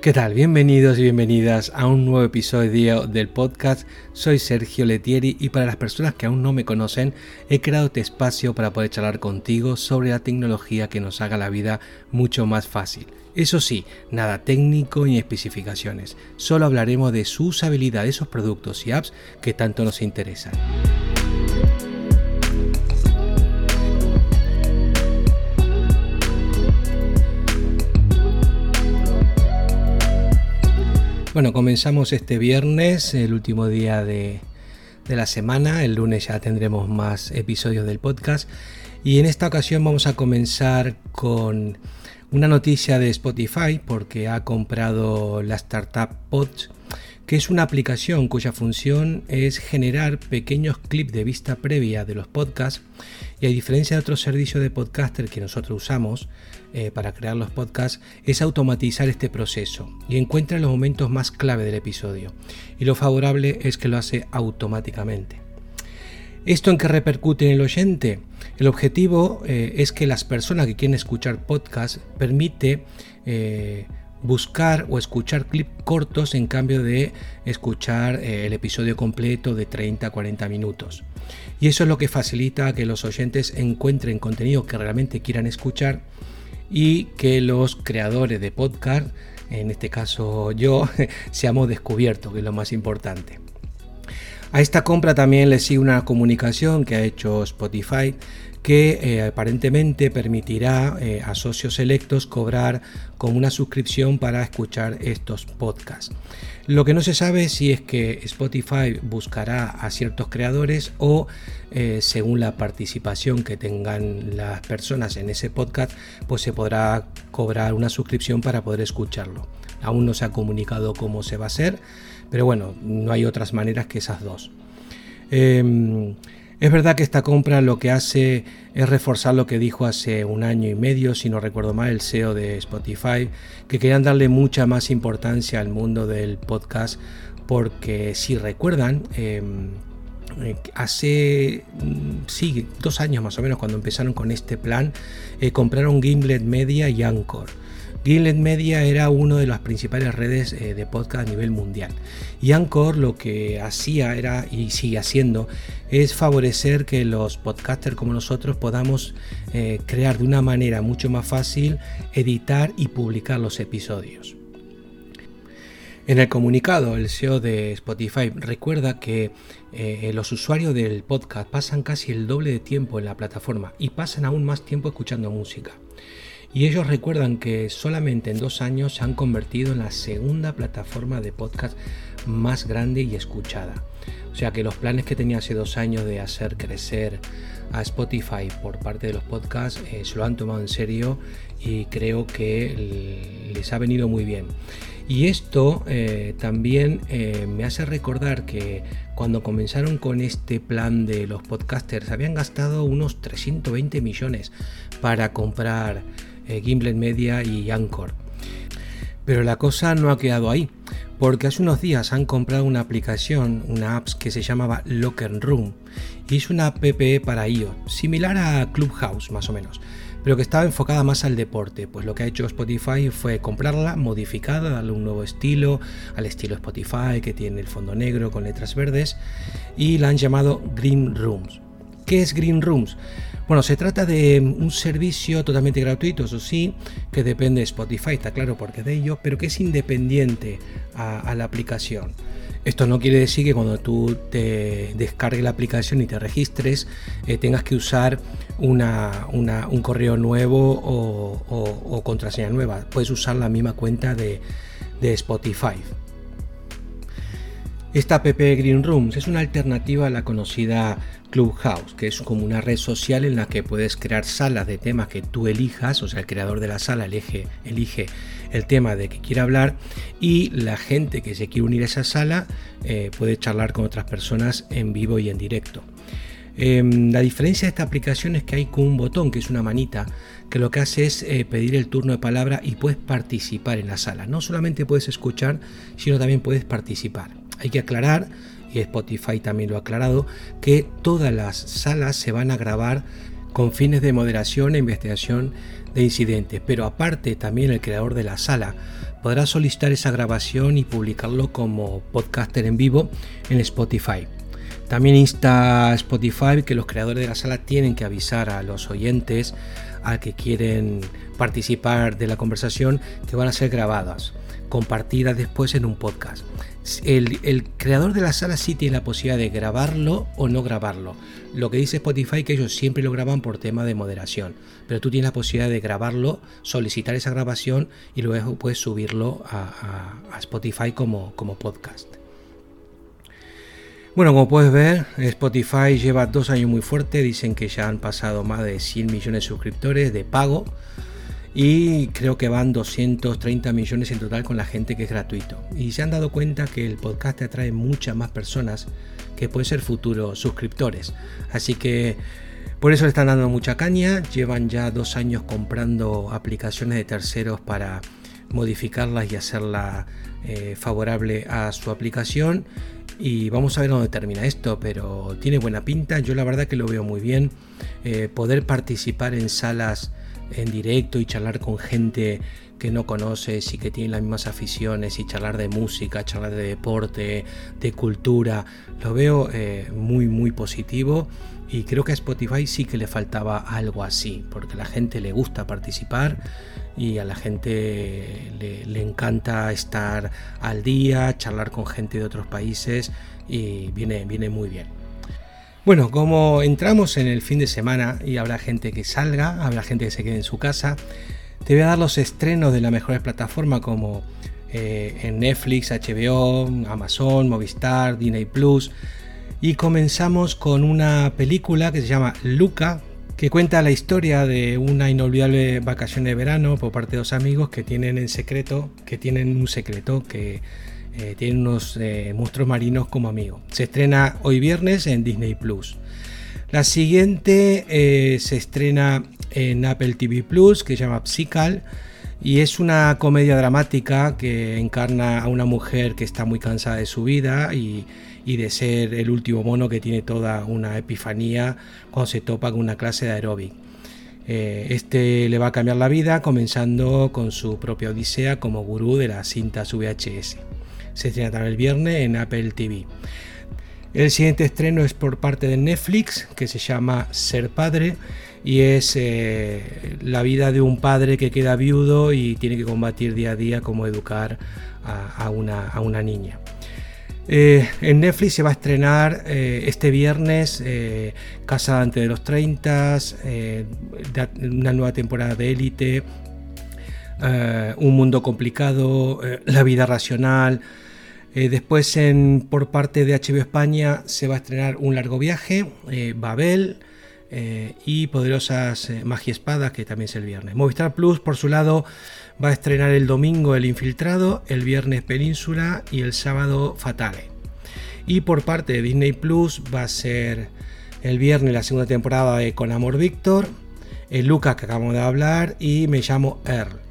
¿Qué tal? Bienvenidos y bienvenidas a un nuevo episodio del podcast. Soy Sergio Letieri y para las personas que aún no me conocen, he creado este espacio para poder charlar contigo sobre la tecnología que nos haga la vida mucho más fácil. Eso sí, nada técnico ni especificaciones. Solo hablaremos de su usabilidad de esos productos y apps que tanto nos interesan. Bueno, comenzamos este viernes, el último día de, la semana. El lunes ya tendremos más episodios del podcast. Y en esta ocasión vamos a comenzar con una noticia de Spotify porque ha comprado la startup Pods que es una aplicación cuya función es generar pequeños clips de vista previa de los podcasts y a diferencia de otros servicios de podcaster que nosotros usamos eh, para crear los podcasts, es automatizar este proceso y encuentra los momentos más clave del episodio. Y lo favorable es que lo hace automáticamente. ¿Esto en qué repercute en el oyente? El objetivo eh, es que las personas que quieren escuchar podcasts permite eh, buscar o escuchar clips cortos en cambio de escuchar eh, el episodio completo de 30 a 40 minutos. Y eso es lo que facilita que los oyentes encuentren contenido que realmente quieran escuchar y que los creadores de podcast, en este caso yo, seamos descubiertos, que es lo más importante. A esta compra también le sigue una comunicación que ha hecho Spotify que eh, aparentemente permitirá eh, a socios selectos cobrar con una suscripción para escuchar estos podcasts. Lo que no se sabe es si es que Spotify buscará a ciertos creadores o eh, según la participación que tengan las personas en ese podcast, pues se podrá cobrar una suscripción para poder escucharlo. Aún no se ha comunicado cómo se va a hacer, pero bueno, no hay otras maneras que esas dos. Em, es verdad que esta compra lo que hace es reforzar lo que dijo hace un año y medio, si no recuerdo mal, el CEO de Spotify, que querían darle mucha más importancia al mundo del podcast, porque si recuerdan, em, eh, hace mm, dos años más o menos cuando empezaron con este plan, eh, compraron Gimlet Media y Anchor. Gimlet Media era una de las principales redes eh, de podcast a nivel mundial. Y Anchor lo que hacía era, y sigue haciendo, es favorecer que los podcasters como nosotros podamos eh, crear de una manera mucho más fácil, editar y publicar los episodios. En el comunicado, el CEO de Spotify recuerda que eh, los usuarios del podcast pasan casi el doble de tiempo en la plataforma y pasan aún más tiempo escuchando música y ellos recuerdan que solamente en dos años se han convertido en la segunda plataforma de podcast más grande y escuchada. O sea que los planes que tenía hace dos años de hacer crecer a Spotify por parte de los podcasts eh, se lo han tomado en serio y creo que les ha venido muy bien. Y esto eh, también eh, me hace recordar que cuando comenzaron con este plan de los podcasters habían gastado unos 320 millones para comprar eh, Gimlet Media y Anchor. Pero la cosa no ha quedado ahí, porque hace unos días han comprado una aplicación, una app que se llamaba Locker Room, y es una app para iOS, similar a Clubhouse más o menos, pero que estaba enfocada más al deporte. Pues lo que ha hecho Spotify fue comprarla, modificada, darle un nuevo estilo, al estilo Spotify, que tiene el fondo negro con letras verdes, y la han llamado Green Rooms. ¿Qué es Green Rooms? Bueno, se trata de un servicio totalmente gratuito, eso sí, que depende de Spotify, está claro porque es de ellos, pero que es independiente a, la aplicación. Esto no quiere decir que cuando tú te descargues la aplicación y te registres eh, tengas que usar una, un correo nuevo o, contraseña nueva. Puedes usar la misma cuenta de Spotify. Esta app Green Rooms es una alternativa a la conocida Clubhouse, que es como una red social en la que puedes crear salas de temas que tú elijas, o sea, el creador de la sala elige, el tema de que quiera hablar y la gente que se quiere unir a esa sala eh, puede charlar con otras personas en vivo y en directo. Em, la diferencia de esta aplicación es que hay con un botón, que es una manita, que lo que hace es eh, pedir el turno de palabra y puedes participar en la sala. No solamente puedes escuchar, sino también puedes participar. Hay que aclarar, y Spotify también lo ha aclarado, que todas las salas se van a grabar con fines de moderación e investigación de incidentes. Pero aparte también el creador de la sala podrá solicitar esa grabación y publicarlo como podcaster en vivo en Spotify. También insta Spotify que los creadores de la sala tienen que avisar a los oyentes a que quieren participar de la conversación que van a ser grabadas, compartidas después en un podcast. El, creador de la sala sí tiene la posibilidad de grabarlo o no grabarlo. Lo que dice Spotify que ellos siempre lo graban por tema de moderación, pero tú tienes la posibilidad de grabarlo, solicitar esa grabación y luego puedes subirlo a, Spotify como, como podcast. Bueno, como puedes ver, Spotify lleva dos años muy fuerte. Dicen que ya han pasado más de 100 millones de suscriptores de pago. Y creo que van 230 millones en total con la gente que es gratuito. Y se han dado cuenta que el podcast atrae muchas más personas que pueden ser futuros suscriptores. Así que por eso le están dando mucha caña. Llevan ya dos años comprando aplicaciones de terceros para modificarlas y hacerla eh, favorable a su aplicación y vamos a ver dónde termina esto, pero tiene buena pinta, yo la verdad que lo veo muy bien, eh, poder participar en salas en directo y charlar con gente que no conoces y que tiene las mismas aficiones y charlar de música, charlar de deporte, de cultura, lo veo eh, muy muy positivo y creo que a Spotify sí que le faltaba algo así, porque a la gente le gusta participar y a la gente le, encanta estar al día, charlar con gente de otros países y viene, viene muy bien. Bueno, como entramos en el fin de semana y habrá gente que salga, habrá gente que se quede en su casa, te voy a dar los estrenos de las mejores plataformas como eh, en Netflix, HBO, Amazon, Movistar, Disney Plus. Y comenzamos con una película que se llama Luca, que cuenta la historia de una inolvidable vacación de verano por parte de dos amigos que tienen en secreto, que tienen un secreto, que eh, tienen unos eh, monstruos marinos como amigos. Se estrena hoy viernes en Disney Plus. La siguiente eh, se estrena en Apple TV Plus, que se llama Psychal. Y es una comedia dramática que encarna a una mujer que está muy cansada de su vida y, y de ser el último mono que tiene toda una epifanía cuando se topa con una clase de aeróbic. Este le va a cambiar la vida comenzando con su propia odisea como gurú de las cintas VHS. Se estrena también el viernes en Apple TV. El siguiente estreno es por parte de Netflix que se llama Ser Padre y es eh, la vida de un padre que queda viudo y tiene que combatir día a día cómo educar a, una, niña. Eh, en Netflix se va a estrenar eh, este viernes Casa antes de los 30, una nueva temporada de Élite, Un mundo complicado, La vida racional. después en, por parte de HBO España se va a estrenar Un largo viaje, Babel, y Poderosas Magia Espadas, que también es el viernes. Movistar Plus, por su lado, Va a estrenar el domingo El Infiltrado, el viernes Península y el sábado Fatale. Y por parte de Disney Plus va a ser el viernes la segunda temporada de Con Amor Víctor, el Lucas que acabamos de hablar y me llamo Earl.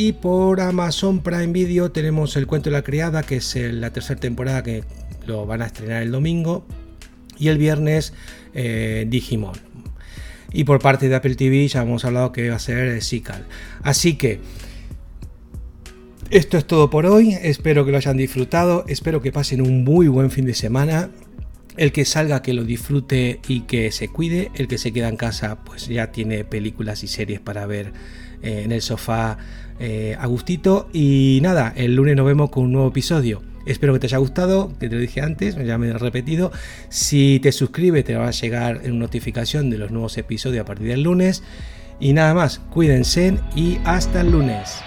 Y por Amazon Prime Video tenemos El Cuento de la Criada, que es la tercera temporada que lo van a estrenar el domingo. Y el viernes eh, Digimon. Y por parte de Apple TV ya hemos hablado que va a ser Sical. Así que esto es todo por hoy. Espero que lo hayan disfrutado. Espero que pasen un muy buen fin de semana. El que salga, que lo disfrute y que se cuide. El que se queda en casa, pues ya tiene películas y series para ver eh, en el sofá eh, a gustito. Y nada, el lunes nos vemos con un nuevo episodio. Espero que te haya gustado, que te lo dije antes, ya me he repetido. Si te suscribes te va a llegar una notificación de los nuevos episodios a partir del lunes. Y nada más, cuídense y hasta el lunes.